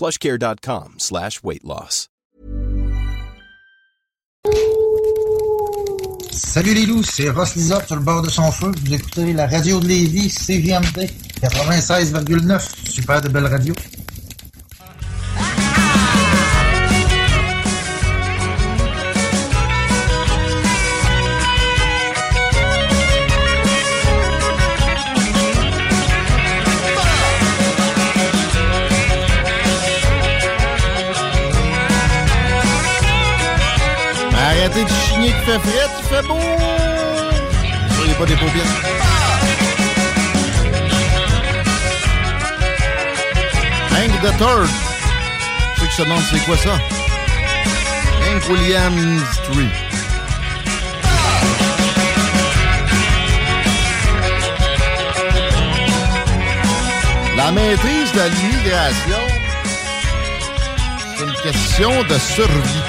plushcare.com slash weight loss. Salut les loups, c'est Ross Lisotte sur le bord de son feu. Vous écoutez la radio de Lévis, CVMD 96,9. Super de belle radio. Third. Ceux qui c'est quoi ça? Hank Williams 3. La maîtrise de l'immigration, c'est une question de survie.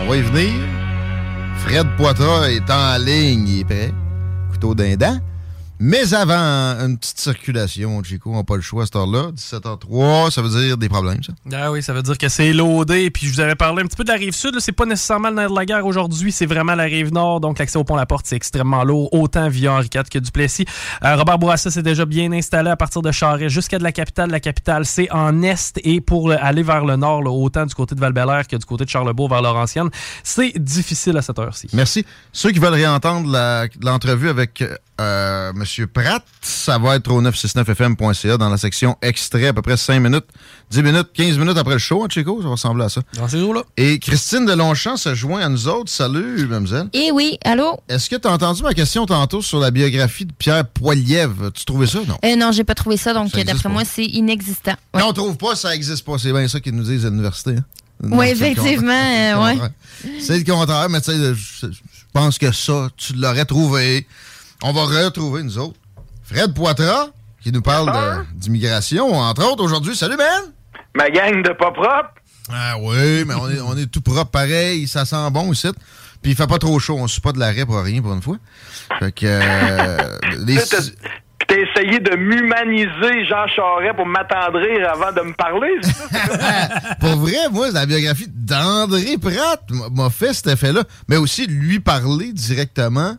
On va y venir. Fred Poitras est en ligne, il est prêt. Couteau d'un dent. Mais avant, une petite circulation, Chico, on n'a pas le choix à cette heure-là. 17h03, ça veut dire des problèmes, ça. Ah oui, ça veut dire que c'est loadé. Puis je vous avais parlé un petit peu de la rive sud. C'est pas nécessairement le nerf de la guerre aujourd'hui, c'est vraiment la rive nord. Donc l'accès au pont La Porte, c'est extrêmement lourd, autant via Henri IV que Duplessis. Euh, Robert Bourassa s'est déjà bien installé à partir de Charest jusqu'à de la capitale. La capitale, c'est en est. Et pour le- aller vers le nord, là, autant du côté de val que du côté de Charlebourg vers Laurentienne, c'est difficile à cette heure-ci. Merci. Ceux qui veulent réentendre l'entrevue avec euh, M. Pratt, ça va être au 969fm.ca dans la section extrait, à peu près 5 minutes, 10 minutes, 15 minutes après le show, hein, Chico? Ça va ressembler à ça. Dans ces jours-là. Et Christine de Longchamp se joint à nous autres. Salut, mademoiselle. Eh oui, allô? Est-ce que tu as entendu ma question tantôt sur la biographie de Pierre Poilievre? Tu trouvais ça, non? Euh, non, j'ai pas trouvé ça, donc d'après moi, c'est inexistant. Ouais. Non, on trouve pas, ça existe pas. C'est bien ça qu'ils nous disent à l'université. hein. Oui, effectivement, euh, C'est le contraire. C'est le contraire, mais tu sais, je pense que ça, tu l'aurais trouvé. On va retrouver, nous autres. Fred Poitras, qui nous parle de- d'immigration, entre autres, aujourd'hui. Salut, Ben! Ma gang de pas propre. Ah oui, mais on est, on est tout propre pareil, ça sent bon ici. Puis il fait pas trop chaud, on suit pas de l'arrêt pour rien pour une fois. Fait que... euh, les- t'as- Puis t'as essayé de m'humaniser Jean Charest pour m'attendrir avant de me parler, c'est ça? Pour vrai, moi, la biographie d'André Pratt m'a- fait cet effet-là. Mais aussi, lui parler directement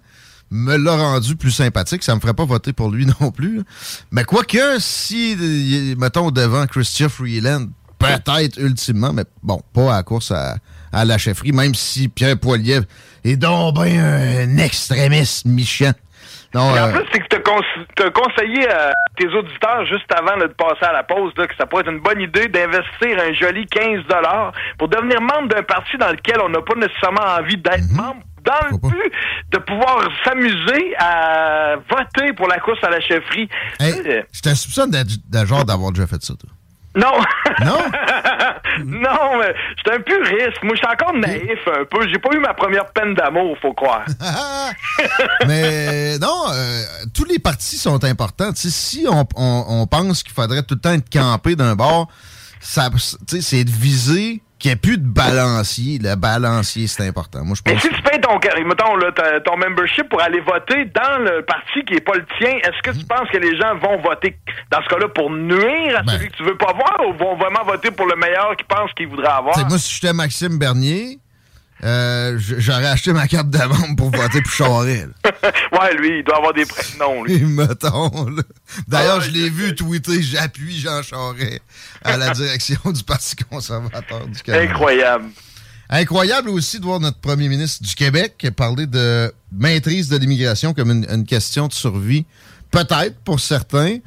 me l'a rendu plus sympathique. Ça me ferait pas voter pour lui non plus. là. Mais quoique, si, mettons, devant Christian Freeland, peut-être ultimement, mais bon, pas à la course à, à la chefferie, même si Pierre Poilievre est donc ben un extrémiste méchant. Non, Et en euh, plus, c'est que t'as cons- t'as conseillé à tes auditeurs juste avant là, de passer à la pause là, que ça pourrait être une bonne idée d'investir un joli 15 pour devenir membre d'un parti dans lequel on n'a pas nécessairement envie d'être Mhm. membre dans le but de pouvoir s'amuser à voter pour la course à la chefferie. hey, je te soupçonne d'être de genre d'avoir déjà fait ça, toi. Non. Non? non, mais j'étais un puriste. Moi, j'étais encore naïf un peu. J'ai pas eu ma première peine d'amour, faut croire. Mais non, euh, tous les partis sont importants. Si on, on- on pense qu'il faudrait tout le temps être campé d'un bord, c'est de viser qu'il n'y ait plus de balancier. Le balancier, c'est important. Moi, je Mais pense si tu payes ton, mettons, là, ton membership pour aller voter dans le parti qui est pas le tien, est-ce que Hmm. tu penses que les gens vont voter dans ce cas-là pour nuire à Ben. celui que tu veux pas voir ou vont vraiment voter pour le meilleur qu'ils pensent qu'ils voudraient avoir? Tu sais, moi, si j'étais Maxime Bernier, euh, j'aurais acheté ma carte de membre pour voter pour Charest. ouais, lui, il doit avoir des prénoms, lui. Mettons. D'ailleurs, Ah, je l'ai vu tweeter « J'appuie Jean Charest à la direction du Parti conservateur du Canada. Incroyable. Incroyable aussi de voir notre premier ministre du Québec parler de maîtrise de l'immigration comme une, une question de survie. Peut-être pour certains.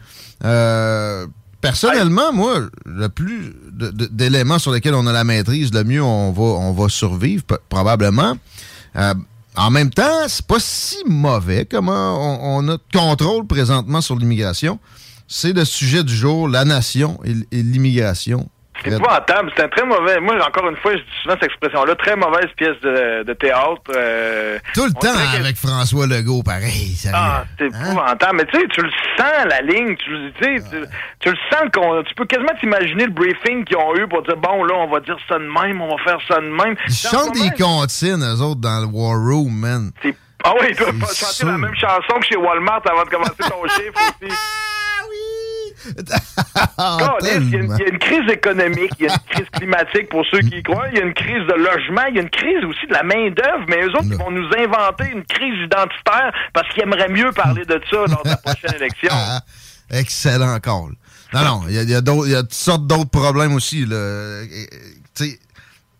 Euh, personnellement, moi, le plus d'éléments sur lesquels on a la maîtrise, le mieux on va, survivre, probablement. Euh, en même temps, c'est pas si mauvais comment on, on a contrôle présentement sur l'immigration. C'est le sujet du jour, la nation et l'immigration. C'est épouvantable. C'est un très mauvais. Moi, encore une fois, je dis souvent cette expression-là. Très mauvaise pièce de, de théâtre. euh, Tout le temps que- avec François Legault, pareil. sérieux. Ah, c'est Hein? épouvantable. Mais tu sais, tu le sens, la ligne. Tu, le- tu, tu, tu le sens qu'on. Tu peux quasiment t'imaginer le briefing qu'ils ont eu pour dire bon, là, on va dire ça de même, on va faire ça de même. Ils chantent des comptines, eux autres, dans le War Room, man. Ah oui, ils peuvent C'est pas chanter la même chanson que chez Walmart avant de commencer ton chiffre aussi. Il y, a il y a une crise économique, il y a une crise climatique pour ceux qui y croient, il y a une crise de logement, il y a une crise aussi de la main-d'œuvre, mais eux autres, ils vont nous inventer une crise identitaire parce qu'ils aimeraient mieux parler de ça lors de la prochaine élection. Excellent call. Non, non, il y a, y a y toutes sortes d'autres problèmes aussi, là,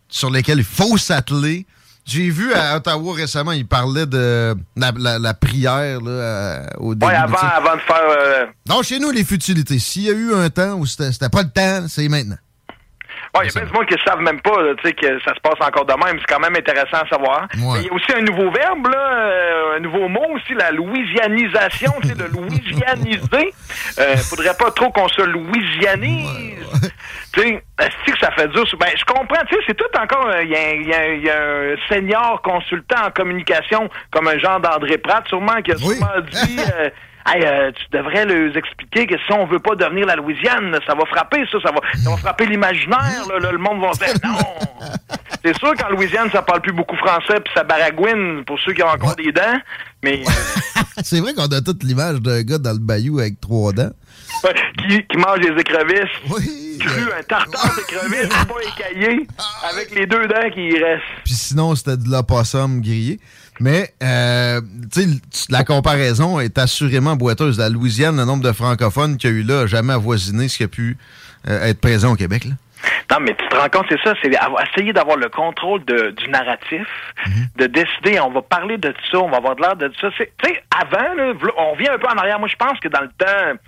sur lesquels il faut s'atteler. J'ai vu à Ottawa récemment, il parlait de la, la- la prière là, au début. Ouais, avant, avant de faire. euh, Non, chez nous, les futilités. S'il y a eu un temps où c'était pas le temps, c'est maintenant. Ouais, il y a plein de monde qui ne savent même pas là, tu sais, que ça se passe encore de même. C'est quand même intéressant à savoir. Ouais. Il y a aussi un nouveau verbe, là, euh, un nouveau mot aussi, la louisianisation, de louisianiser. Euh, faudrait pas trop qu'on se louisianise. Tu sais, que ça fait dur? Ben, je comprends, tu sais, c'est tout encore, euh, il y, a un- y y a senior consultant en communication, comme un genre d'André Pratt, sûrement, qui a Oui. sûrement dit... euh, Hey, euh, tu devrais leur expliquer que si on veut pas devenir la Louisiane, ça va frapper, ça, ça va, ça va frapper l'imaginaire, le monde va faire non. C'est sûr qu'en Louisiane, ça parle plus beaucoup français, puis ça baragouine pour ceux qui ont encore des dents, mais c'est vrai qu'on a toute l'image d'un gars dans le bayou avec trois dents. qui, qui mange des écrevisses, Oui. cru, un tartare d'écrevisses, pas écaillé, avec les deux dents qui y restent. Puis sinon, c'était de l'opossum grillé. Mais, euh, tu sais, la comparaison est assurément boiteuse. La Louisiane, le nombre de francophones qu'il y a eu là, n'a jamais avoisiné ce qui a pu euh, être présent au Québec. Là. Non, mais tu te rends compte, c'est ça, c'est essayer d'avoir le contrôle de, du narratif, de décider, on va parler de ça, on va avoir de l'air de ça. Tu sais, avant, là, on vient un peu en arrière. Moi, je pense que dans le temps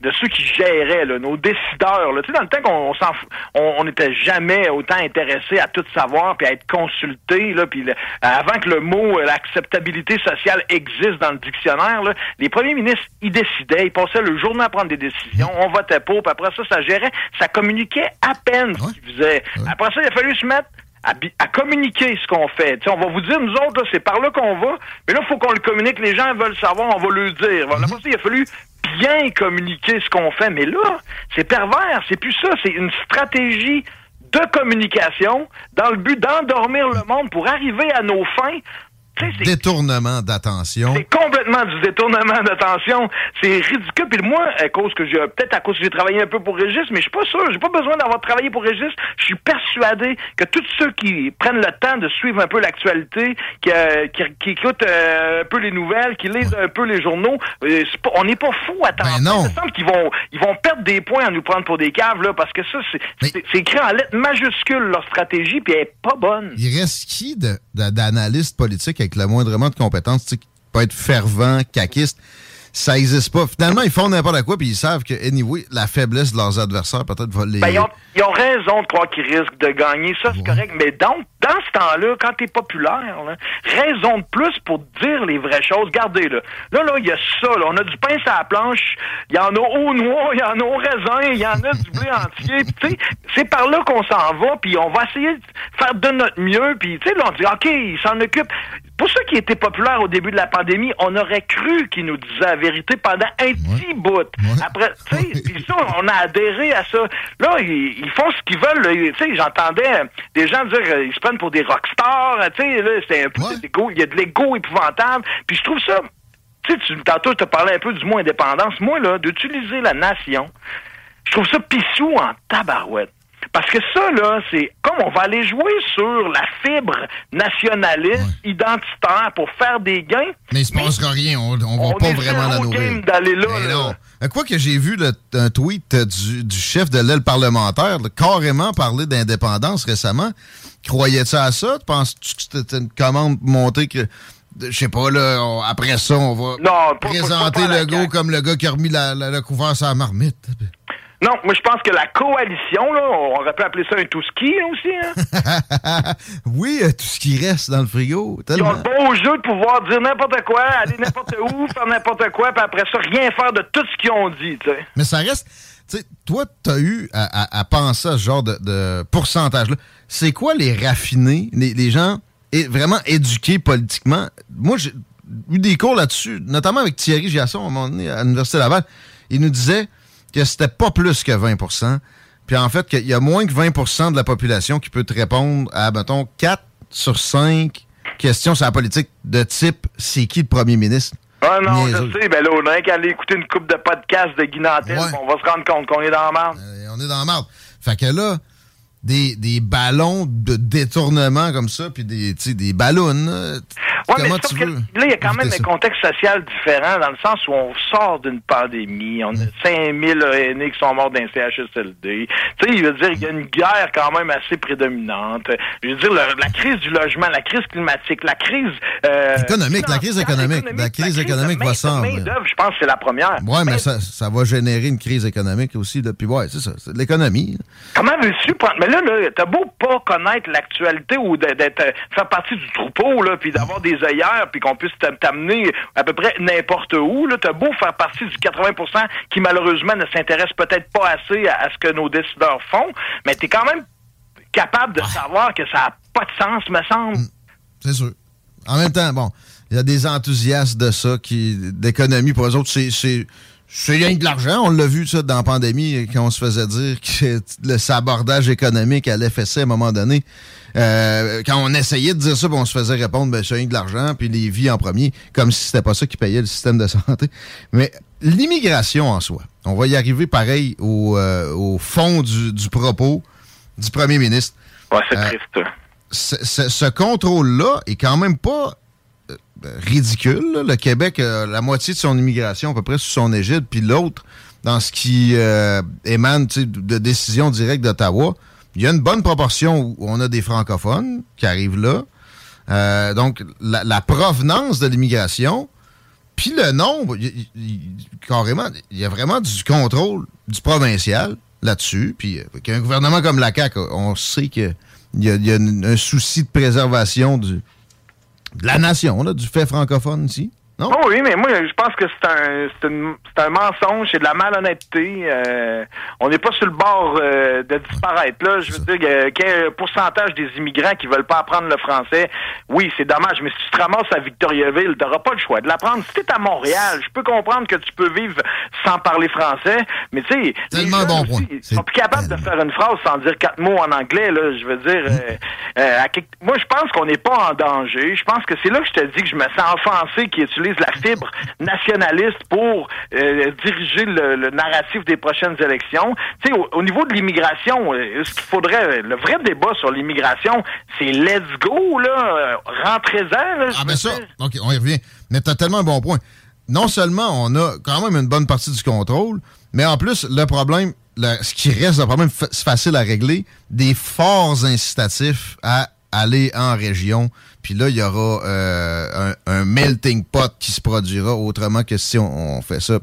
de ceux qui géraient, là, nos décideurs, tu sais, dans le temps qu'on on s'en on n'était jamais autant intéressé à tout savoir puis à être consulté, là, puis avant que le mot euh, l'acceptabilité sociale existe dans le dictionnaire, là, les premiers ministres, ils décidaient, ils passaient le journée à prendre des décisions, on votait pour, puis après ça, ça gérait, ça communiquait à peine ce Ouais. qu'ils faisaient. Après ça, il a fallu se mettre à, communiquer ce qu'on fait. On va vous dire, nous autres, c'est par là qu'on va, mais là, il faut qu'on le communique. Les gens veulent savoir, on va le dire. Après ça, il a fallu bien communiquer ce qu'on fait. Mais là, c'est pervers, c'est plus ça. C'est une stratégie de communication dans le but d'endormir le monde pour arriver à nos fins. Détournement d'attention. c'est complètement du détournement d'attention. C'est ridicule. Puis moi, à cause que j'ai peut-être à cause que j'ai travaillé un peu pour Régis, mais je suis pas sûr. J'ai pas besoin d'avoir travaillé pour Régis. Je suis persuadé que tous ceux qui prennent le temps de suivre un peu l'actualité, qui, euh, qui, qui écoutent euh, un peu les nouvelles, qui lisent un peu les journaux, euh, pas- on n'est pas fou à temps Ben non. Il me semble qu'ils vont ils vont perdre des points à nous prendre pour des caves là, parce que ça c'est Mais- écrit en lettres majuscules leur stratégie, puis elle est pas bonne. Il reste qui d'analystes politiques avec le moindrement de compétences, tu sais, qui peut être fervent, caquiste? Ça n'existe pas. Finalement, ils font n'importe quoi, puis ils savent que, anyway, la faiblesse de leurs adversaires peut-être va les... Ben, ils, ont, ils ont raison de croire qu'ils risquent de gagner, ça c'est Ouais. correct. Mais donc, dans ce temps-là, quand t'es populaire, là, raison de plus pour dire les vraies choses. Gardez là. Là, là, il y a ça. Là. On a du pain sur la planche. Il y en a au noix, il y en a au raisin, il y en a du blé entier. Tu sais, c'est par là qu'on s'en va. Puis on va essayer de faire de notre mieux. Puis tu sais, là, on dit, OK, il s'en occupe. Pour ceux qui étaient populaires au début de la pandémie, on aurait cru qu'ils nous disaient vérité pendant un petit bout. Après, tu sais, puis ça, on a adhéré à ça. Là, ils, ils font ce qu'ils veulent. Tu sais, j'entendais des gens dire euh, ils se prennent pour des rockstars. Tu sais, là, c'est un peu Ouais. il y a de l'ego épouvantable. Puis je trouve ça. Tu sais, tu, tantôt, tu as parlé un peu du mot indépendance. Moi, là, d'utiliser la nation, je trouve ça pissou en tabarouette. Parce que ça, là, c'est comme on va aller jouer sur la fibre nationaliste, identitaire, pour faire des gains. Mais il se passera rien. On, on va On pas vraiment la nourrir. d'aller là, Mais là. non. Euh, Quoi que j'ai vu le- un tweet du, du chef de l'aile parlementaire là, carrément parler d'indépendance récemment. Croyais-tu à ça? Penses-tu que c'était une commande montée que. Je sais pas, là, on- après ça, on va Non, pas- pas- présenter pas- pas la Legault CAQ. comme le gars qui a remis la, la, le couvert sur la marmite. Non, moi, je pense que la coalition, là, on aurait pu appeler ça un tout-ski, hein, aussi, hein. oui, tout ce qui reste dans le frigo. Ils ont le beau jeu de pouvoir dire n'importe quoi, aller n'importe où, faire n'importe quoi, puis après ça, rien faire de tout ce qu'ils ont dit. Mais ça reste. Tu sais, toi, tu as eu à, à- à penser à ce genre de, de pourcentage-là. C'est quoi les raffinés, les, les gens é- vraiment éduqués politiquement? Moi, j'ai eu des cours là-dessus, notamment avec Thierry Giasson, à un moment donné, à l'Université Laval. Il nous disait que c'était pas plus que 20% Puis en fait, qu'il y a moins que 20% de la population qui peut te répondre à, mettons, 4 sur 5 questions sur la politique de type c'est qui le premier ministre? Ah non, Niaiseux. je sais, ben là, on a qu'à aller écouter une coupe de podcast de Guy Nantel, Ouais. on va se rendre compte qu'on est dans la merde. Euh, on est dans la merde. Fait que là, des, des ballons de détournement comme ça, puis des, des ballons, là, Ouais, mais comment tu que veux? là, il y a quand même un contexte social différent dans le sens où on sort d'une pandémie, on a 5000 aînés qui sont morts d'un CHSLD. Tu sais, il veut dire qu'il y a une guerre quand même assez prédominante. Je veux dire, le- la crise du logement, la crise climatique, la crise... euh, Économique, la crise économique. La crise économique va s'en je pense que c'est la première. Ouais, mais Mais ça, ça va générer une crise économique aussi. Là. Puis ouais, c'est ça, c'est de l'économie. Comment veux-tu prendre... Mais là, là t'as beau pas connaître l'actualité ou d'être euh, faire partie du troupeau, là, puis d'avoir des œillères, puis qu'on puisse t'a- t'amener à peu près n'importe où, là, t'as beau faire partie du 80% qui, malheureusement, ne s'intéresse peut-être pas assez à, à ce que nos décideurs font, mais t'es quand même capable de savoir que ça a pas de sens, me semble. C'est sûr. En même temps, bon, il y a des enthousiastes de ça, qui d'économie. Pour eux autres, c'est c'est rien que de l'argent. On l'a vu ça dans la pandémie quand on se faisait dire que le sabordage économique à l'FSC à un moment donné. euh, quand on essayait de dire ça, on se faisait répondre ben, c'est rien que de l'argent, puis les vies en premier, comme si c'était pas ça qui payait le système de santé. Mais l'immigration en soi, on va y arriver pareil au, euh, au fond du, du propos du premier ministre Ouais, c'est Euh, triste. ce, ce- ce contrôle-là est quand même pas ridicule. là. Le Québec la moitié de son immigration à peu près sous son égide, puis l'autre dans ce qui euh, émane de décisions directes d'Ottawa. Il y a une bonne proportion où on a des francophones qui arrivent là. Euh, donc, la, provenance de l'immigration, puis le nombre, carrément, il y a vraiment du contrôle du provincial là-dessus. Puis, euh, qu'un gouvernement comme la CAQ, on sait qu'il y a, un souci de préservation du, la nation, là, du fait francophone ici. Non? Oh oui, mais moi, je pense que c'est un, c'est un mensonge, c'est de la malhonnêteté. euh, on n'est pas sur le bord euh, de disparaître. Là, je veux dire, que- quel pourcentage des immigrants qui veulent pas apprendre le français, oui, c'est dommage, mais si tu te ramasses à Victoriaville, tu n'auras pas le choix de l'apprendre. Si tu es à Montréal, je peux comprendre que tu peux vivre sans parler français, mais tu sais, bon aussi, C'est sont plus capables de faire une phrase sans dire quatre mots en anglais. Là, je veux dire, euh, euh, à quelque- moi, je pense qu'on n'est pas en danger. Je pense que c'est là que je te dis que je me sens offensé qu'ils la fibre nationaliste pour euh, diriger le, le narratif des prochaines élections. Tu sais, au, au niveau de l'immigration, euh, ce qu'il faudrait, le vrai débat sur l'immigration, c'est let's go, là, euh, rentrez-en. Ah ben ça. OK, on y revient. Mais t'as tellement un bon point. Non seulement on a quand même une bonne partie du contrôle, mais en plus, le problème, le- ce qui reste, le problème fa- facile à régler, des forts incitatifs à aller en région. Puis là, il y aura euh, un, un melting pot qui se produira autrement que si on, on fait ça.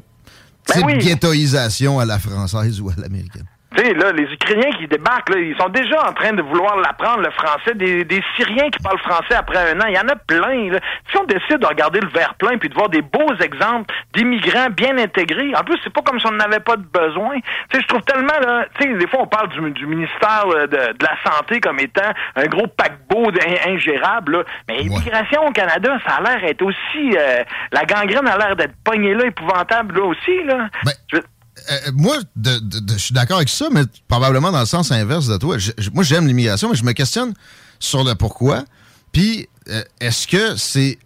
Ben Type oui. ghettoisation à la française ou à l'américaine. Tu sais, là, les Ukrainiens qui débarquent, là, ils sont déjà en train de vouloir l'apprendre, le français. Des, des Syriens qui parlent français après un an, il y en a plein. Là. Si on décide de regarder le verre plein puis de voir des beaux exemples d'immigrants bien intégrés, en plus, c'est pas comme si on n'avait pas de besoin. Tu sais, je trouve tellement, là, tu sais, des fois, on parle du, du ministère euh, de, de la Santé comme étant un gros paquebot ingérable, là. Mais l'immigration au Canada, ça a l'air être aussi... euh, la gangrène a l'air d'être pognée là, épouvantable, là aussi, là. Je veux- Euh, moi, de- de- je suis d'accord avec ça, mais probablement dans le sens inverse de toi. Moi, j'aime l'immigration, mais je me questionne sur le pourquoi. Puis, euh, est-ce que c'est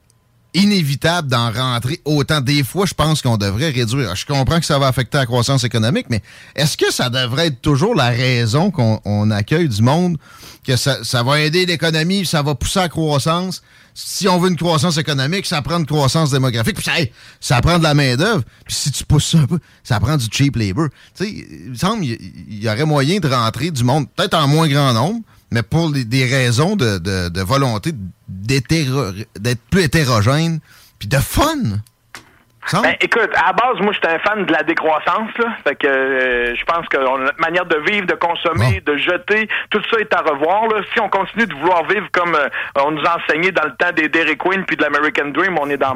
inévitable d'en rentrer autant. Des fois, je pense qu'on devrait réduire. Je comprends que ça va affecter la croissance économique, mais est-ce que ça devrait être toujours la raison qu'on on accueille du monde, que ça, ça va aider l'économie, ça va pousser la croissance? Si on veut une croissance économique, ça prend une croissance démographique, puis ça, ça prend de la main-d'œuvre. Puis si tu pousses ça un peu, ça prend du cheap labor. Tu sais, il me semble qu'il y, aurait moyen de rentrer du monde, peut-être en moins grand nombre, mais pour les- des raisons de, de, de volonté d'être plus hétérogène, puis de fun. Ben, écoute, à la base, moi, j'étais un fan de la décroissance, là. Fait que euh, je pense que on notre manière de vivre, de consommer, de jeter, tout ça est à revoir, là. Si on continue de vouloir vivre comme euh, on nous a enseigné dans le temps des Dairy Queen puis de l'American Dream, on est dans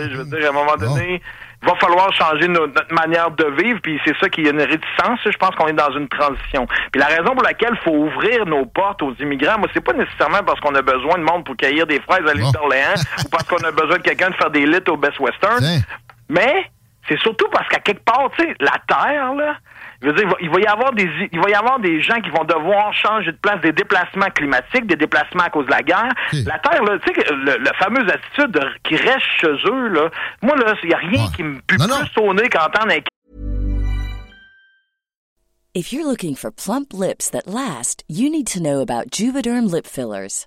sais, je veux dire, à un moment donné, va falloir changer no- notre manière de vivre, puis c'est ça qui est une réticence. Je pense qu'on est dans une transition. Puis la raison pour laquelle il faut ouvrir nos portes aux immigrants, moi, c'est pas nécessairement parce qu'on a besoin de monde pour cueillir des fraises à l'île d'Orléans ou parce qu'on a besoin de quelqu'un de faire des lits au Best Western. Mais c'est surtout parce qu'à quelque part, tu sais, la Terre, là, je veux dire, il va, il va y avoir des il va y avoir des gens qui vont devoir changer de place, des déplacements climatiques, des déplacements à cause de la guerre. La Terre, là, tu sais, que le, la fameuse attitude de- qui reste chez eux, là, moi, là, il n'y a rien qui me pue plus au nez qu'entendre un If you're looking for plump lips that last, you need to know about Juvederm lip fillers.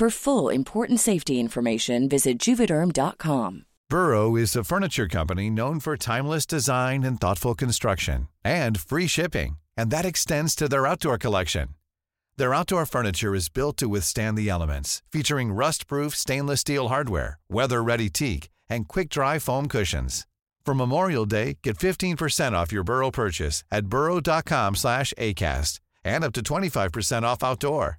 For full important safety information, visit juvederm.com. Burrow is a furniture company known for timeless design and thoughtful construction and free shipping, and that extends to their outdoor collection. Their outdoor furniture is built to withstand the elements, featuring rust-proof stainless steel hardware, weather-ready teak, and quick-dry foam cushions. For Memorial Day, get 15% off your Burrow purchase at burrow.com slash ACAST and up to 25% off outdoor.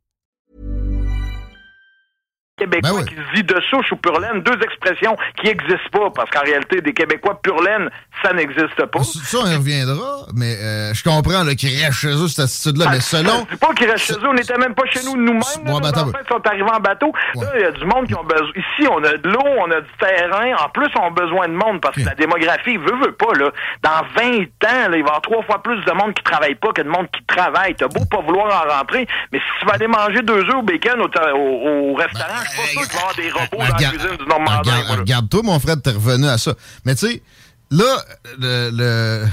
Québécois qui se dit de souche ou pur laine, deux expressions qui n'existent pas, parce qu'en réalité, des Québécois pur laine, ça n'existe pas. Ça, on y reviendra, mais euh, je comprends qu'ils restent chez eux, cette attitude-là. mais selon. Je dis pas qu'ils restent chez eux, on n'était même pas chez nous nous-mêmes. Ouais, ben, nos sont arrivés en bateau. Là, il y a du monde qui ont besoin. Ici, on a de l'eau, on a du terrain. En plus, on a besoin de monde parce que la démographie veut, veut pas. Là. Dans 20 ans, là, il va y avoir trois fois plus de monde qui travaille pas que de monde qui travaille. T'as beau pas vouloir en rentrer, mais si tu vas aller manger deux œufs au bacon au, ta- au- au restaurant, je suis pas sûr qu'il va y avoir des robots dans la Regarde- cuisine du Normandin. Regarde-toi, mon frère, t'es revenu à ça. Mais tu sais, là, le-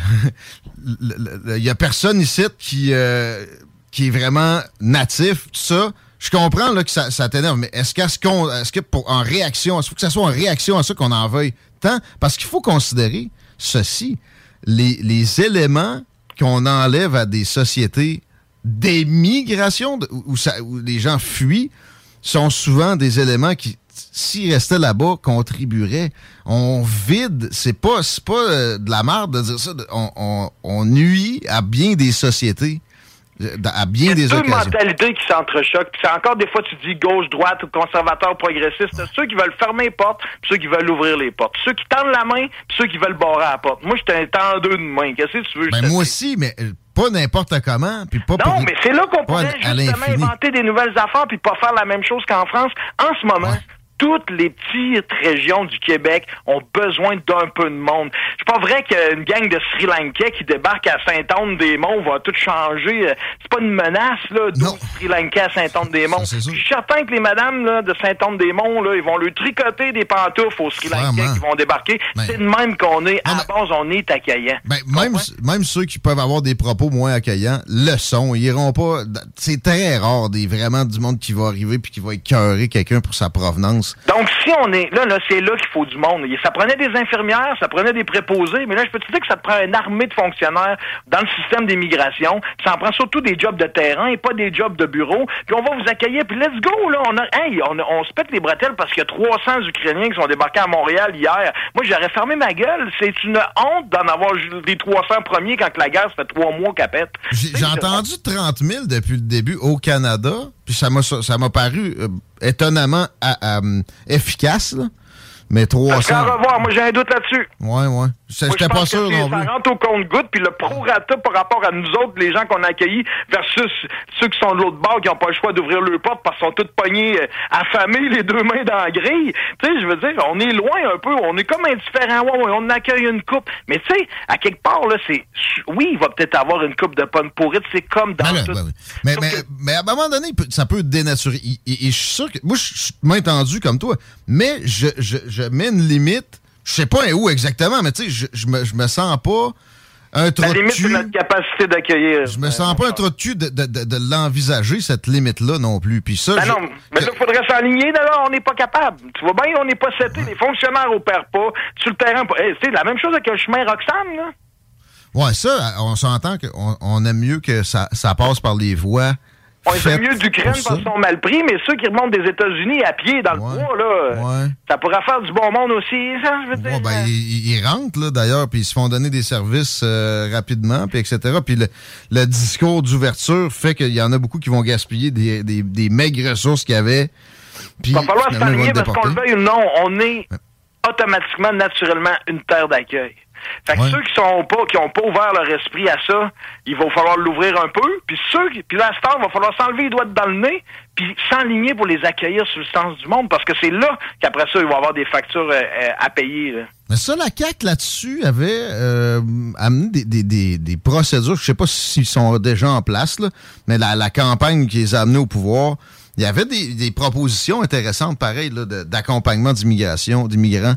il y a personne ici qui, euh, qui est vraiment natif, tout ça. Je comprends là, que ça, ça t'énerve, mais est-ce qu'à ce qu'on. Est-ce que pour, en réaction, est-ce que ça soit en réaction à ça qu'on en veuille tant? Parce qu'il faut considérer ceci. Les, les éléments qu'on enlève à des sociétés d'émigration, où, ça- où les gens fuient, sont souvent des éléments qui, s'ils restaient là-bas, contribueraient. On vide, c'est pas, pas euh, de la merde de dire ça. on, on- on nuit à bien des sociétés, euh, à bien des deux occasions. mentalités qui s'entrechoquent. Puis c'est encore des fois, tu dis gauche, droite, ou conservateur, progressiste. T'as Ceux qui veulent fermer les portes, puis ceux qui veulent ouvrir les portes. Ceux qui tendent la main, puis ceux qui veulent barrer la porte. Moi, j'étais un tendeux de main. Qu'est-ce que tu veux? Ben, je moi aussi, mais euh, pas n'importe comment, puis pas Non, pour- mais c'est là qu'on pourrait justement inventer des nouvelles affaires puis pas faire la même chose qu'en France. En ce moment, toutes les petites régions du Québec ont besoin d'un peu de monde. C'est pas vrai qu'une gang de Sri Lankais qui débarque à Saint-Anne-des-Monts va tout changer. C'est pas une menace, là, de Sri Lankais à Saint-Anne-des-Monts. Je suis certain que les madames là, de Saint-Anne-des-Monts, là, ils vont lui tricoter des pantoufles aux Sri Lankais qui vont débarquer. C'est de même qu'on est. À la base, on est accueillant. Ben, même, même ceux qui peuvent avoir des propos moins accueillants le sont. Ils iront pas. C'est très rare des vraiment du monde qui va arriver puis qui va écœurer quelqu'un pour sa provenance. Donc, si on est là, là c'est là qu'il faut du monde. Ça prenait des infirmières, ça prenait des préposés, mais là, je peux te dire que ça te prend une armée de fonctionnaires dans le système d'immigration? Ça en prend surtout des jobs de terrain et pas des jobs de bureau. Puis on va vous accueillir, puis let's go, là. On, a, hey, on, on se pète les bretelles parce qu'il y a 300 Ukrainiens qui sont débarqués à Montréal hier. Moi, j'aurais fermé ma gueule. C'est une honte d'en avoir les 300 premiers quand la guerre, ça fait trois mois qu'elle pète. J'ai entendu 30 000 depuis le début au Canada. Puis ça m'a ça m'a paru euh, étonnamment euh, efficace. Là. Mais 300. À revoir, moi j'ai un doute là-dessus. Ouais, ouais. J'étais pas sûr non plus. Ça rentre au compte-goutte, puis le prorata par rapport à nous autres, les gens qu'on a accueillis, versus ceux qui sont de l'autre bord, qui n'ont pas le choix d'ouvrir leur porte parce qu'ils sont tous pognés, euh, affamés, les deux mains dans la grille. Tu sais, je veux dire, on est loin un peu, on est comme indifférent. Ouais, on accueille une coupe. Mais tu sais, à quelque part, là, c'est. Oui, il va peut-être avoir une coupe de pommes pourrites, c'est comme dans. Ben tout... Ben mais, mais, mais, à un moment donné, ça peut dénaturer. Et, je suis sûr que. Moi, je suis moins tendu comme toi, mais je, je, je mets une limite je sais pas où exactement, mais tu sais, je, je, me, je me sens pas un trou La limite, c'est notre capacité d'accueillir. Je me sens pas un trou de cul de, de, de, l'envisager, cette limite-là non plus. Puis ça, ben non, mais là, il faudrait s'aligner. Là, on n'est pas capable. Tu vois bien, on n'est pas seté. Les fonctionnaires opèrent pas. Sur le terrain, c'est la même chose avec le chemin Roxham, là. Ouais, ça, on s'entend qu'on on aime mieux que ça, ça passe par les voies on est mieux d'Ukraine parce qu'ils sont mal pris, mais ceux qui remontent des États-Unis à pied dans le bois, là, ça pourrait faire du bon monde aussi, ça, je veux dire. ben, ils, rentrent, là, d'ailleurs, puis ils se font donner des services euh, rapidement, puis etc. Puis le, discours d'ouverture fait qu'il y en a beaucoup qui vont gaspiller des, des, maigres ressources qu'il y avait. Il va falloir se parce qu'on le veuille ou non, on est automatiquement, naturellement, une terre d'accueil. Fait que ceux qui sont pas, qui ont pas ouvert leur esprit à ça, il va falloir l'ouvrir un peu. Puis ceux, qui, puis là, il va falloir s'enlever les doigts dans le nez, puis s'enligner pour les accueillir sur le sens du monde, parce que c'est là qu'après ça, ils vont avoir des factures euh, euh, à payer. Mais ça, la CAQ là-dessus avait euh, amené des, des, des, des, procédures, je sais pas s'ils sont déjà en place, là, mais la, la campagne qui les a amenés au pouvoir, il y avait des, des propositions intéressantes, pareil, d'accompagnement d'immigration, d'immigrants.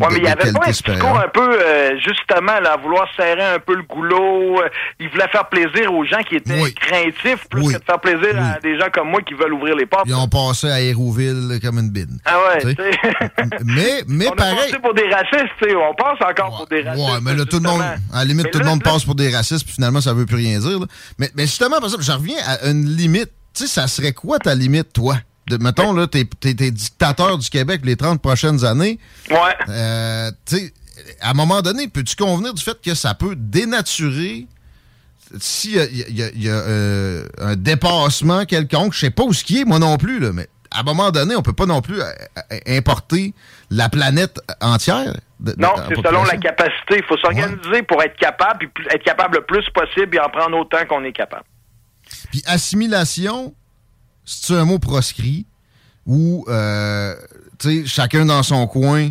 Ouais, mais il y avait pas un discours un peu, euh, justement, là, à vouloir serrer un peu le goulot. Euh, il voulait faire plaisir aux gens qui étaient craintifs, plus que de faire plaisir à des gens comme moi qui veulent ouvrir les portes. Ils ont passé à Hérouville comme une bine. Ah ouais, Mais, mais on pareil. On pour des racistes, tu sais. On passe encore pour des racistes. Ouais, mais là, tout le monde, à la limite, tout le monde passe pour des racistes, puis finalement, ça veut plus rien dire. Mais, mais justement, par exemple, je reviens à une limite. Tu sais, ça serait quoi ta limite, toi? De, mettons, là, t'es, dictateur du Québec les 30 prochaines années. Ouais. Euh, tu sais, à un moment donné, peux-tu convenir du fait que ça peut dénaturer s'il y a, euh, un dépassement quelconque, je sais pas où ce qui est, moi non plus, là, mais à un moment donné, on peut pas non plus euh, importer la planète entière. non, c'est selon la capacité. Il faut s'organiser pour être capable, puis être capable le plus possible et en prendre autant qu'on est capable. Puis assimilation, c'est un mot proscrit? Ou euh, chacun dans son coin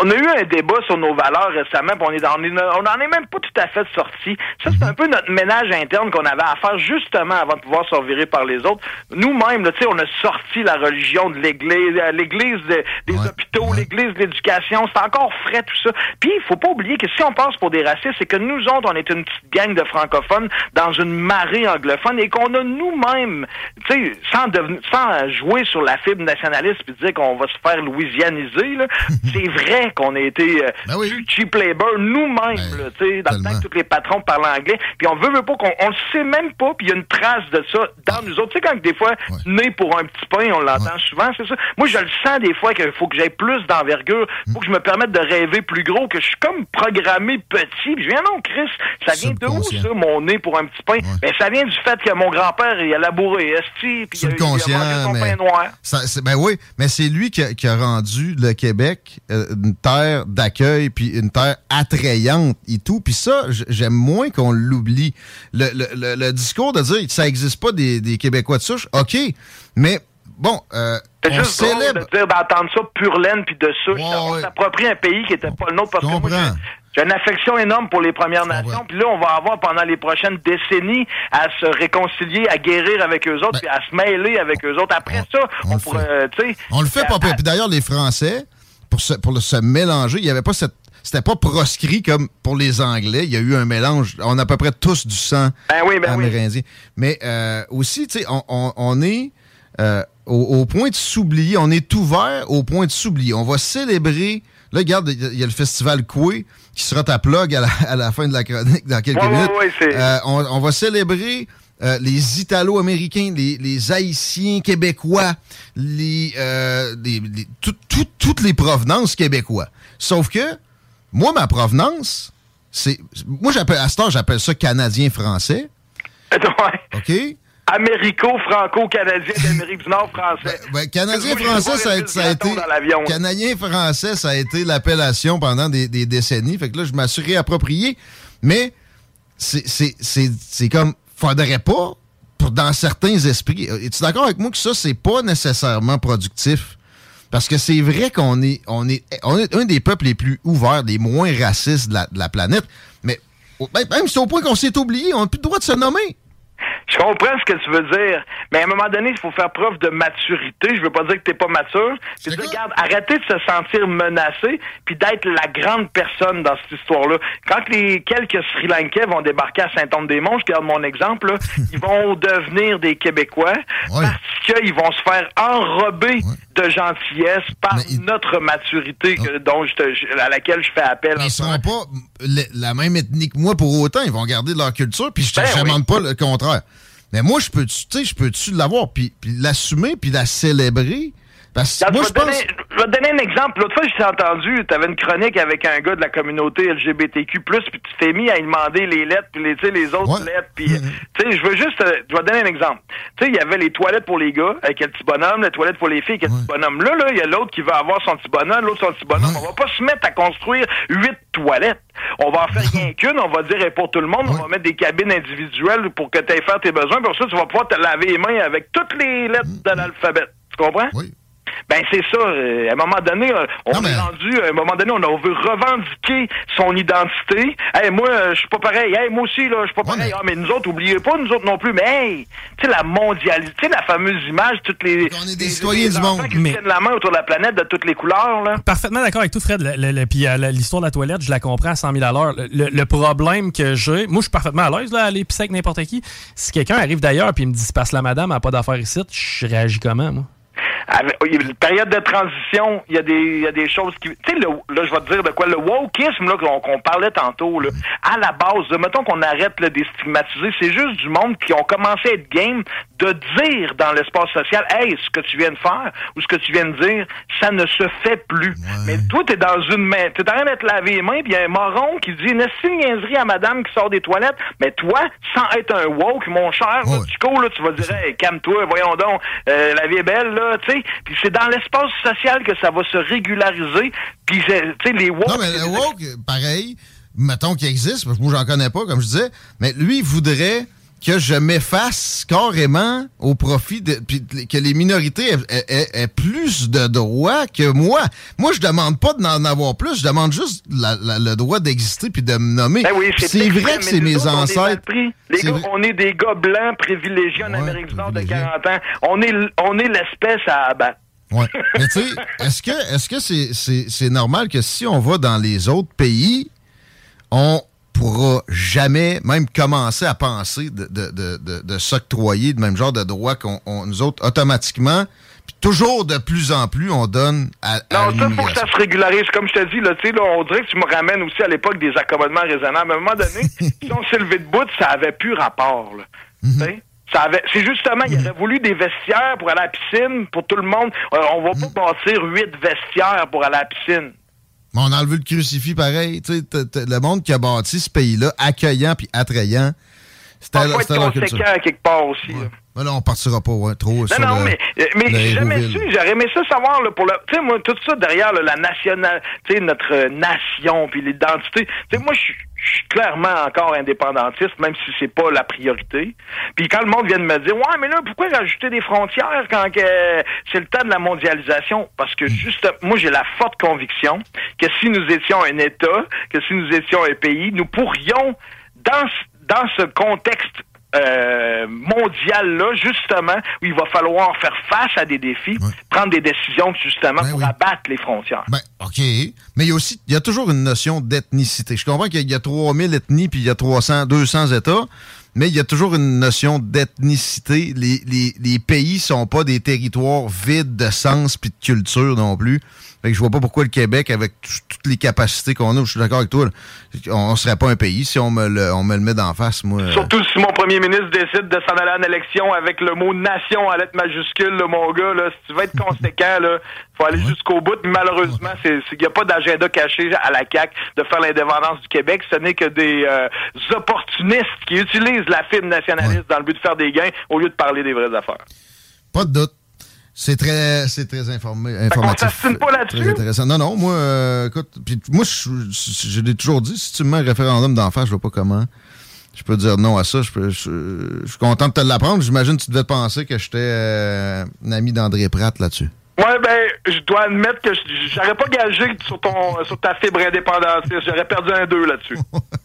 on a eu un débat sur nos valeurs récemment, on est, on n'en est même pas tout à fait sorti. Ça, c'est un peu notre ménage interne qu'on avait à faire justement avant de pouvoir se revirer par les autres. Nous-mêmes, tu sais, on a sorti la religion de l'Église, euh, l'Église des hôpitaux, l'Église de l'éducation. C'est encore frais tout ça. Puis, il faut pas oublier que si on passe pour des racistes, c'est que nous autres, on est une petite gang de francophones dans une marée anglophone et qu'on a nous-mêmes, tu sais, sans, sans jouer sur la fibre nationaliste puis dire qu'on va se faire louisianiser, c'est vrai qu'on a été euh, ben cheap labor nous-mêmes, ben, tu sais, dans le temps que tous les patrons parlent anglais. Puis on veut, veut pas qu'on on le sait même pas, puis il y a une trace de ça dans ah. nous autres. Tu sais, quand des fois, né pour un petit pain, on l'entend souvent, c'est ça. Moi, je le sens des fois qu'il faut que j'aie plus d'envergure, faut que je me permette de rêver plus gros, que je suis comme programmé petit. Puis je viens, non, Chris, ça vient de où, ça, mon nez pour un petit pain? Ben, ça vient du fait que mon grand-père, il a labouré, esti, puis il, a, il a mangé son pain noir. Ça, ben oui, mais c'est lui qui a, qui a, rendu le Québec euh, terre d'accueil, puis une terre attrayante et tout. Puis ça, j'aime moins qu'on l'oublie. Le, le, le, discours de dire ça existe pas des, des Québécois de souche, OK, mais bon, euh, C'est juste célèbre. de dire d'entendre ça pure laine puis de ça. on s'approprie un pays qui était pas le nôtre parce que moi, j'ai- une affection énorme pour les Premières Nations. Puis là, on va avoir pendant les prochaines décennies à se réconcilier, à guérir avec eux autres, puis à se mêler avec eux autres. Après ça, on, pourrait, euh, tu sais... Ben, On le fait pas pire. Puis d'ailleurs, les Français, pour se, pour se mélanger, il y avait pas cette. C'était pas proscrit comme pour les Anglais. Il y a eu un mélange. On a à peu près tous du sang Ben oui, ben oui. amérindien. Mais euh, aussi, tu sais, on, on- on est euh, au, au point de s'oublier. On est ouvert au point de s'oublier. On va célébrer. Là, regarde, il y a- il y a le festival Coué qui sera ta plug à la, à la fin de la chronique dans quelques Ouais, minutes. ouais, Euh, on, on va célébrer euh, les Italo-Américains, les, les Haïtiens québécois, les, euh, les- les- tout- tout- toutes les provenances québécois. Sauf que, moi, ma provenance, c'est. Moi, j'appelle à ce temps, j'appelle ça Canadien-Français. OK? Américo-franco-canadien d'Amérique du Nord français. Ben, Canadien Moi, je français, ça a, ça été. dans l'avion. Canadien français, ça a été l'appellation pendant des, des décennies. Fait que là, je m'en suis réapproprié. Mais c'est comme. Faudrait pas, pour, dans certains esprits. euh, Es-tu d'accord avec moi que ça, c'est pas nécessairement productif? Parce que c'est vrai qu'on est, on est, on est un des peuples les plus ouverts, les moins racistes de la, de la planète. Mais ben, même c'est au point qu'on s'est oublié, on n'a plus le droit de se nommer. Je comprends ce que tu veux dire, mais à un moment donné, il faut faire preuve de maturité. Je veux pas dire que t'es pas mature. Puis dire, regarde, arrêtez de se sentir menacé, puis d'être la grande personne dans cette histoire-là. Quand les quelques Sri Lankais vont débarquer à Saint-Anne-des-Monts, je garde mon exemple, là, ils vont devenir des Québécois parce qu'ils vont se faire enrober de gentillesse par notre maturité que- dont je te- je- à laquelle je fais appel. Mais ils seront pas la même ethnie que moi pour autant. Ils vont garder leur culture, puis je te Ben oui. demande pas le contraire. Mais moi, je peux, tu sais, je peux-tu l'avoir, puis l'assumer, puis la célébrer? Parce que Regarde, moi, je, vais te pense... donner, je vais te donner un exemple. L'autre fois, j'ai entendu, tu avais une chronique avec un gars de la communauté LGBTQ+, puis tu t'es mis à lui demander les lettres, puis les, les autres lettres, puis... Tu sais, je veux juste... euh, Je vais te donner un exemple. Tu sais, il y avait les toilettes pour les gars, avec le petit bonhomme, les toilettes pour les filles, avec le petit bonhomme. Là, là, il y a l'autre qui veut avoir son petit bonhomme, l'autre son petit bonhomme. On va pas se mettre à construire huit toilettes. On va en faire rien qu'une, on va dire et pour tout le monde, on va mettre des cabines individuelles pour que tu aies faire tes besoins, pour ça, tu vas pouvoir te laver les mains avec toutes les lettres de l'alphabet. Tu comprends? Oui. Ben c'est ça. euh, à un moment donné, euh, on est rendu. À un moment donné, on a- on veut revendiquer son identité. Hey, moi, euh, je suis pas pareil. Hey, moi aussi, là, je suis pas pareil. Ah, mais nous autres, oubliez pas, nous autres non plus. Mais hey, tu sais la mondialité, la fameuse image, toutes les. On est des citoyens du monde. Qui tiennent la main autour de la planète de toutes les couleurs, là. Parfaitement d'accord avec tout, Fred. Le- le- le- Puis euh, l'histoire de la toilette, je la comprends à 100 000 à l'heure. Le, le problème que j'ai, moi, je suis parfaitement à l'aise là, à aller pisser avec n'importe qui. Si quelqu'un arrive d'ailleurs puis il me dit, se passe la madame, elle n'a pas d'affaires ici, je réagis comment, moi? Avec- il y a une période de transition, il y a des, il y a des choses qui... Tu sais, le- là, je vais te dire de quoi. Le wokisme, là, qu'on qu'on parlait tantôt, là, à la base, là, mettons qu'on arrête là, des stigmatisés, c'est juste du monde qui ont commencé à être game de dire dans l'espace social, hey, ce que tu viens de faire ou ce que tu viens de dire, ça ne se fait plus. Mais toi, t'es dans une main, t'es en train d'être lavé les mains, puis il y a un moron qui dit une niaiserie à madame qui sort des toilettes, mais toi, sans être un woke, mon cher, là, Chico, là, tu vas dire, hey, calme-toi, voyons donc, euh, la vie est belle, là, tu Puis c'est dans l'espace social que ça va se régulariser. Puis, c'est- tu les woke... Non, mais le woke, pareil, mettons qu'il existe, parce que moi, j'en connais pas, comme je disais, mais lui, il voudrait que je m'efface carrément au profit de. puis que les minorités aient, aient- aient- aient plus de droits que moi. Moi, je demande pas d'en avoir plus, je demande juste la- la- le droit d'exister puis de me nommer. Ben oui, c'est vrai que c'est mes autres, on est ancêtres. Les gars, on est des gars blancs privilégiés en Amérique du Nord de 40 ans. On est, on est l'espèce à abattre. Ouais. Mais tu sais, est-ce que est-ce que c'est c'est- c'est normal que si on va dans les autres pays, on pourra jamais même commencer à penser de, de, de, s'octroyer le même genre de droits qu'on on- nous autres automatiquement, puis toujours de plus en plus on donne à, à Non, ça, faut que ça se régularise. Comme je te dis, là, là, on dirait que tu me ramènes aussi à l'époque des accommodements raisonnables. À un moment donné, si on s'est levé de bout, ça avait plus rapport, là. Mhm. C'est justement, il aurait voulu des vestiaires pour aller à la piscine pour tout le monde. Euh, on va Mhm. pas bâtir huit vestiaires pour aller à la piscine. Mais on a enlevé le crucifix pareil. Tu sais, t'as- t'as- le monde qui a bâti ce pays-là, accueillant puis attrayant, c'était être leur culture. conséquent à quelque part aussi. Mais là, on partira pas ouais, trop Non, sur non, le- mais, euh, mais j'aurais aimé ça savoir, là, pour le, tu sais, moi, tout ça derrière, là, la nationale, tu sais, notre nation, puis l'identité. Tu sais, moi, je suis- je suis clairement encore indépendantiste, même si c'est pas la priorité. Puis quand le monde vient de me dire, ouais, mais là, pourquoi rajouter des frontières quand que c'est le temps de la mondialisation? Parce Mm. que juste, moi, j'ai la forte conviction que si nous étions un État, que si nous étions un pays, nous pourrions, dans, ce- dans ce contexte euh, mondial-là, justement, où il va falloir faire face à des défis, prendre des décisions, justement, pour abattre les frontières. Ben, OK. Mais il y a aussi, il y a toujours une notion d'ethnicité. Je comprends qu'il y a 3000 ethnies puis il y a 300, 200 États, mais il y a toujours une notion d'ethnicité. Les, les, les pays sont pas des territoires vides de sens puis de culture non plus. Fait que je vois pas pourquoi le Québec, avec toutes les capacités qu'on a, je suis d'accord avec toi, là, on serait pas un pays si on me le, on me le met d'en face, moi. Surtout si mon premier ministre décide de s'en aller en élection avec le mot nation à lettre majuscule, là, mon gars, là, si tu veux être conséquent, là, faut aller jusqu'au bout. Mais malheureusement, c'est, il n'y a pas d'agenda caché à la CAQ de faire l'indépendance du Québec. Ce n'est que des euh, opportunistes qui utilisent la fibre nationaliste dans le but de faire des gains au lieu de parler des vraies affaires. Pas de doute. C'est très, c'est très informé, informatif. s'astine pas là-dessus? Très intéressant. Non, non, moi, euh, écoute, puis moi, je, je, je l'ai toujours dit, si tu me mets un référendum d'en face, je vois pas comment. Je peux dire non à ça. Je, peux- je- suis content de te l'apprendre. J'imagine que tu devais penser que j'étais euh, un ami d'André Pratt là-dessus. Ouais, ben, je dois admettre que j'aurais pas gagé sur ton, sur ta fibre indépendantiste. J'aurais perdu un 2 là-dessus.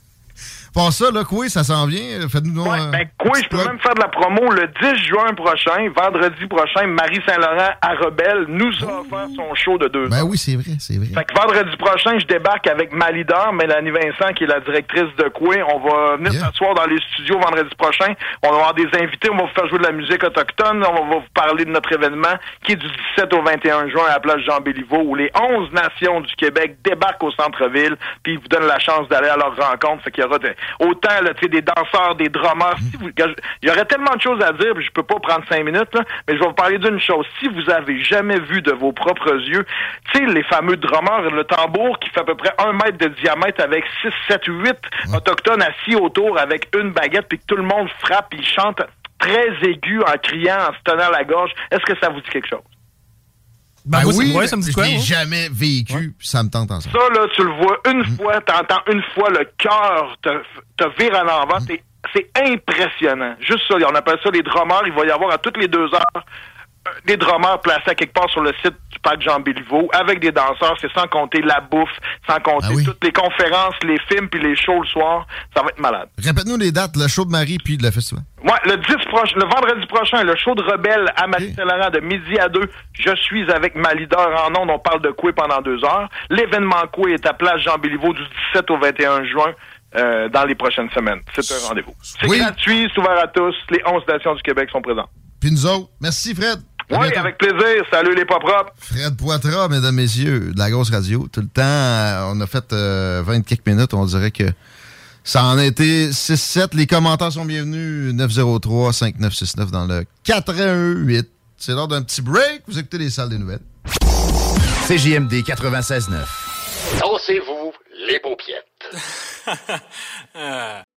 Pour ça, là, quoi, ça s'en vient. Faites-nous donc, un- Ben, quoi, je peux même faire de la promo le 10 juin prochain, vendredi prochain, Marie Saint-Laurent à Rebelle nous a offert son show de deux Ben heures. oui, c'est vrai, c'est vrai. Fait que vendredi prochain, je débarque avec ma leader, Mélanie Vincent, qui est la directrice de Coué. On va venir s'asseoir dans les studios vendredi prochain. On va avoir des invités. On va vous faire jouer de la musique autochtone. On va vous parler de notre événement qui est du 17 au 21 juin à la place Jean Béliveau, où les 11 nations du Québec débarquent au centre-ville, puis ils vous donnent la chance d'aller à leur rencontre. Fait qu'il y aura de- autant là, tu sais, des danseurs, des drummers. Si vous- il y aurait tellement de choses à dire, puis je peux pas prendre cinq minutes, là, mais je vais vous parler d'une chose. Si vous avez jamais vu de vos propres yeux, tu sais, les fameux drummers, le tambour qui fait à peu près un mètre de diamètre avec 6, 7, 8 autochtones assis autour avec une baguette, puis que tout le monde frappe, puis chante très aigu en criant, en se tenant la gorge. Est-ce que ça vous dit quelque chose? Ben, moi, oui, ouais, ça me dit je quoi, l'ai ouais. jamais vécu, puis ça me tente en ça. Ça, là, tu le vois une fois, t'entends une fois, le cœur te, te vire à l'envers. C'est- C'est impressionnant. Juste ça, on appelle ça les drummers. Il va y avoir à toutes les deux heures des drummers placés à quelque part sur le site du parc Jean Béliveau avec des danseurs. C'est sans compter la bouffe, sans compter toutes les conférences, les films puis les shows le soir. Ça va être malade. Répète-nous les dates, le show de Marie puis le festival. Ouais, le 10 proche, le vendredi prochain, le show de Rebelle à Marie-Saint-Laurent de midi à 2. Je suis avec ma leader en ondes. On parle de Coué pendant deux heures? L'événement Coué est à place Jean Béliveau du 17 au 21 juin. euh, dans les prochaines semaines. C'est un rendez-vous. C'est gratuit, c'est ouvert à tous. Les 11 nations du Québec sont présentes. Puis nous autres, merci Fred. Oui, bientôt. avec plaisir. Salut les pas propres. Fred Poitras, mesdames, messieurs, de la grosse radio. Tout le temps, euh, on a fait euh, 20 quelques minutes. On dirait que ça en a été 6-7. Les commentaires sont bienvenus. 903-5969 dans le 418. C'est l'heure d'un petit break. Vous écoutez les salles des nouvelles. CJMD 96.9. Dansez-vous les paupiètes.